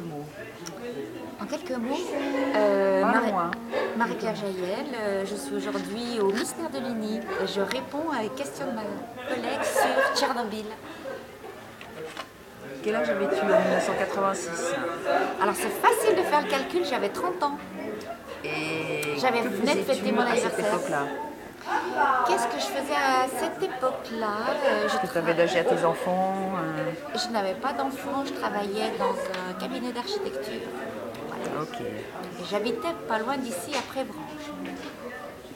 mots. En quelques mots, euh, Pas Marie- Jaël, euh, je suis aujourd'hui au ministère de l'UNI. Je réponds à une question de ma collègue sur Tchernobyl. Quel âge avais-tu en 1986 Alors c'est facile de faire le calcul, j'avais 30 ans. Et J'avais faisais-tu fêter mon à cette anniversaire. époque-là? Qu'est-ce que je faisais à cette époque-là Euh, je, tu avais logé à tes enfants euh, je n'avais pas d'enfant, je travaillais dans un cabinet d'architecture. Voilà. Ok. J'habitais pas loin d'ici, à Prévrange.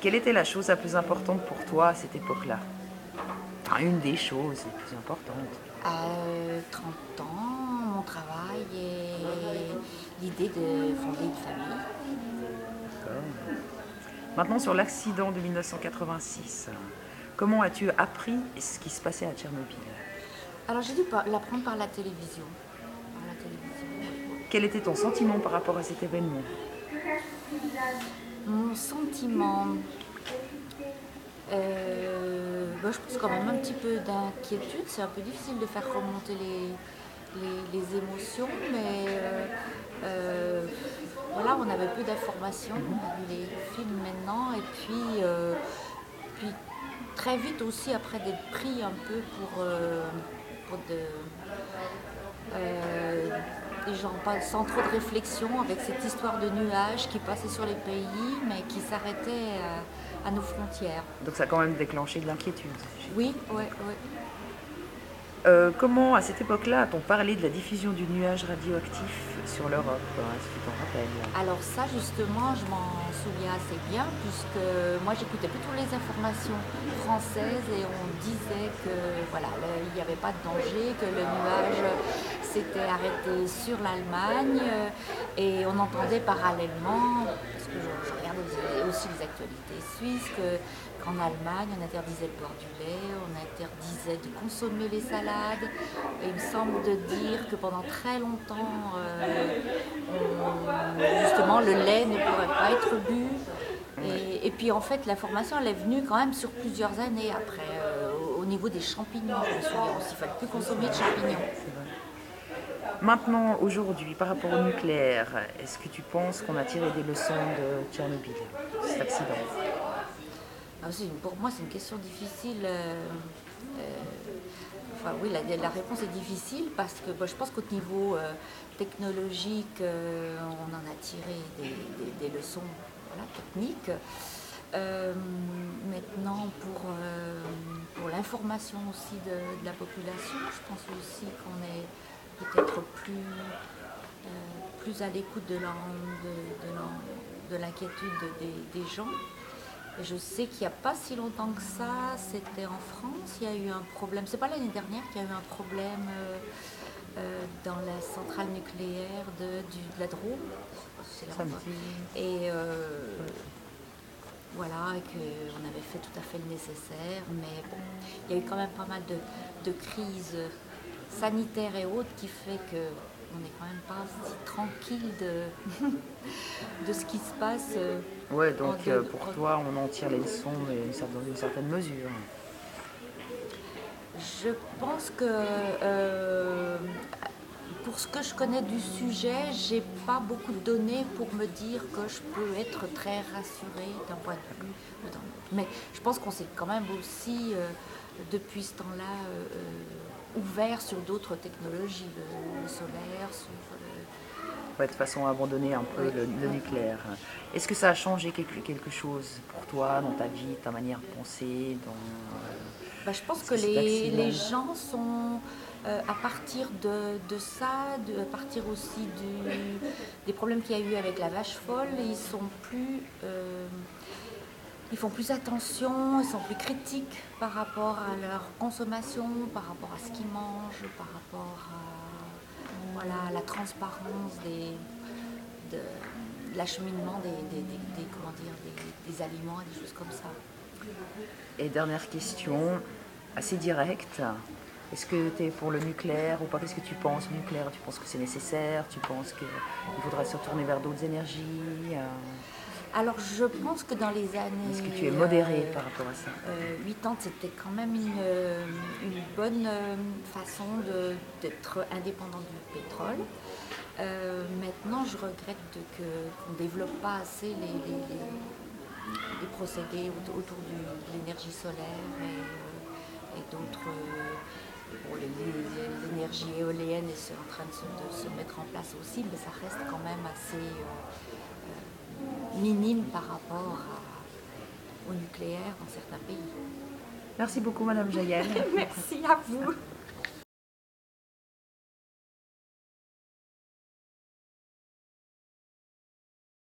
Quelle était la chose la plus importante pour toi à cette époque-là? Enfin, une des choses les plus importantes. À euh, 30 ans, mon travail et l'idée de fonder une famille. D'accord. Maintenant, sur l'accident de 1986, comment as-tu appris ce qui se passait à Tchernobyl? Alors j'ai dû l'apprendre par la télévision. Par la télévision. oui. Quel était ton sentiment par rapport à cet événement? Mon sentiment, euh, bah, je pense quand même un petit peu d'inquiétude. C'est un peu difficile de faire remonter les, les, les émotions, mais euh, euh, voilà, on avait peu d'informations. On a vu les films maintenant, et puis, euh, puis très vite aussi après d'être pris un peu pour, pour de, des gens pas sans trop de réflexion avec cette histoire de nuages qui passait sur les pays mais qui s'arrêtait à, à nos frontières. Donc ça a quand même déclenché de l'inquiétude. Oui, oui, oui. Euh, comment, à cette époque-là, a-t-on parlé de la diffusion du nuage radioactif sur l'Europe Est-ce que tu t'en rappelles? Alors ça justement, je m'en souviens assez bien puisque moi j'écoutais plutôt les informations françaises et on disait que voilà, il n'y avait pas de danger, que le nuage s'était arrêté sur l'Allemagne euh, et on entendait parallèlement, que regardais les- aussi les actualités suisses, que qu'en Allemagne on interdisait de boire du lait, on interdisait de consommer les salades. Et il me semble de dire que pendant très longtemps, euh, on- justement, le lait ne pourrait pas être bu. Et, et puis en fait, l'information, elle est venue quand même sur plusieurs années après, euh, au, au niveau des champignons. Je me souviens aussi, il ne fallait plus consommer de champignons. Maintenant, aujourd'hui, par rapport au nucléaire, est-ce que tu penses qu'on a tiré des leçons de Tchernobyl, cet accident? Ah, pour moi, c'est une question difficile. euh, euh, enfin, oui, la, réponse est difficile parce que je pense qu'au niveau euh, technologique, on en a tiré des, leçons techniques. Maintenant, pour, l'information aussi de la population, je pense aussi qu'on est peut-être plus, euh, plus à l'écoute de l'en- de- de l'en- de l'inquiétude des, des gens. Et je sais qu'il n'y a pas si longtemps que ça, c'était en France, il y a eu un problème. C'est pas l'année dernière qu'il y a eu un problème euh, euh, dans la centrale nucléaire de, du- de la Drôme. Et euh, voilà, qu'on avait fait tout à fait le nécessaire. Mais bon, il y a eu quand même pas mal de, de crises sanitaires et autres qui fait que on n'est quand même pas si tranquille de, de ce qui se passe. euh, Ouais, donc euh, pour toi, on en tire les leçons dans une certaine mesure. Je pense que euh, pour ce que je connais du sujet, j'ai pas beaucoup de données pour me dire que je peux être très rassurée d'un point de vue. Mais je pense qu'on s'est quand même aussi, euh, depuis ce temps-là, ouvert sur d'autres technologies, le, le solaire, sur le- Ouais, de façon à abandonner un peu Oui. le, le nucléaire. Est-ce que ça a changé quelque, quelque chose pour toi, dans ta vie, ta manière de penser dans, euh, Bah, je pense que les, les gens sont, euh, à partir de, de ça, de, à partir aussi du, des problèmes qu'il y a eu avec la vache folle, ils sont plus, euh, ils font plus attention, ils sont plus critiques par rapport à leur consommation, par rapport à ce qu'ils mangent, par rapport à voilà, la transparence des, de, l'acheminement des, comment dire, des, aliments et des choses comme ça. Et dernière question, assez directe. Est-ce que tu es pour le nucléaire ou pas? Qu'est-ce que tu penses nucléaire? Tu penses que c'est nécessaire? Tu penses qu'il faudrait se tourner vers d'autres énergies Euh, Alors, je pense que dans les années. Est-ce que tu es modéré euh, par rapport à ça euh, 8 ans, c'était quand même une, euh, une bonne euh, façon d'être indépendant du pétrole. Euh, maintenant, je regrette qu'on ne développe pas assez les, les, procédés autour de l'énergie solaire et, d'autres. l'énergie éolienne est en train de se, mettre en place aussi, mais ça reste quand même assez minime par rapport au nucléaire dans certains pays. Merci beaucoup, Madame Jaël. Merci à vous.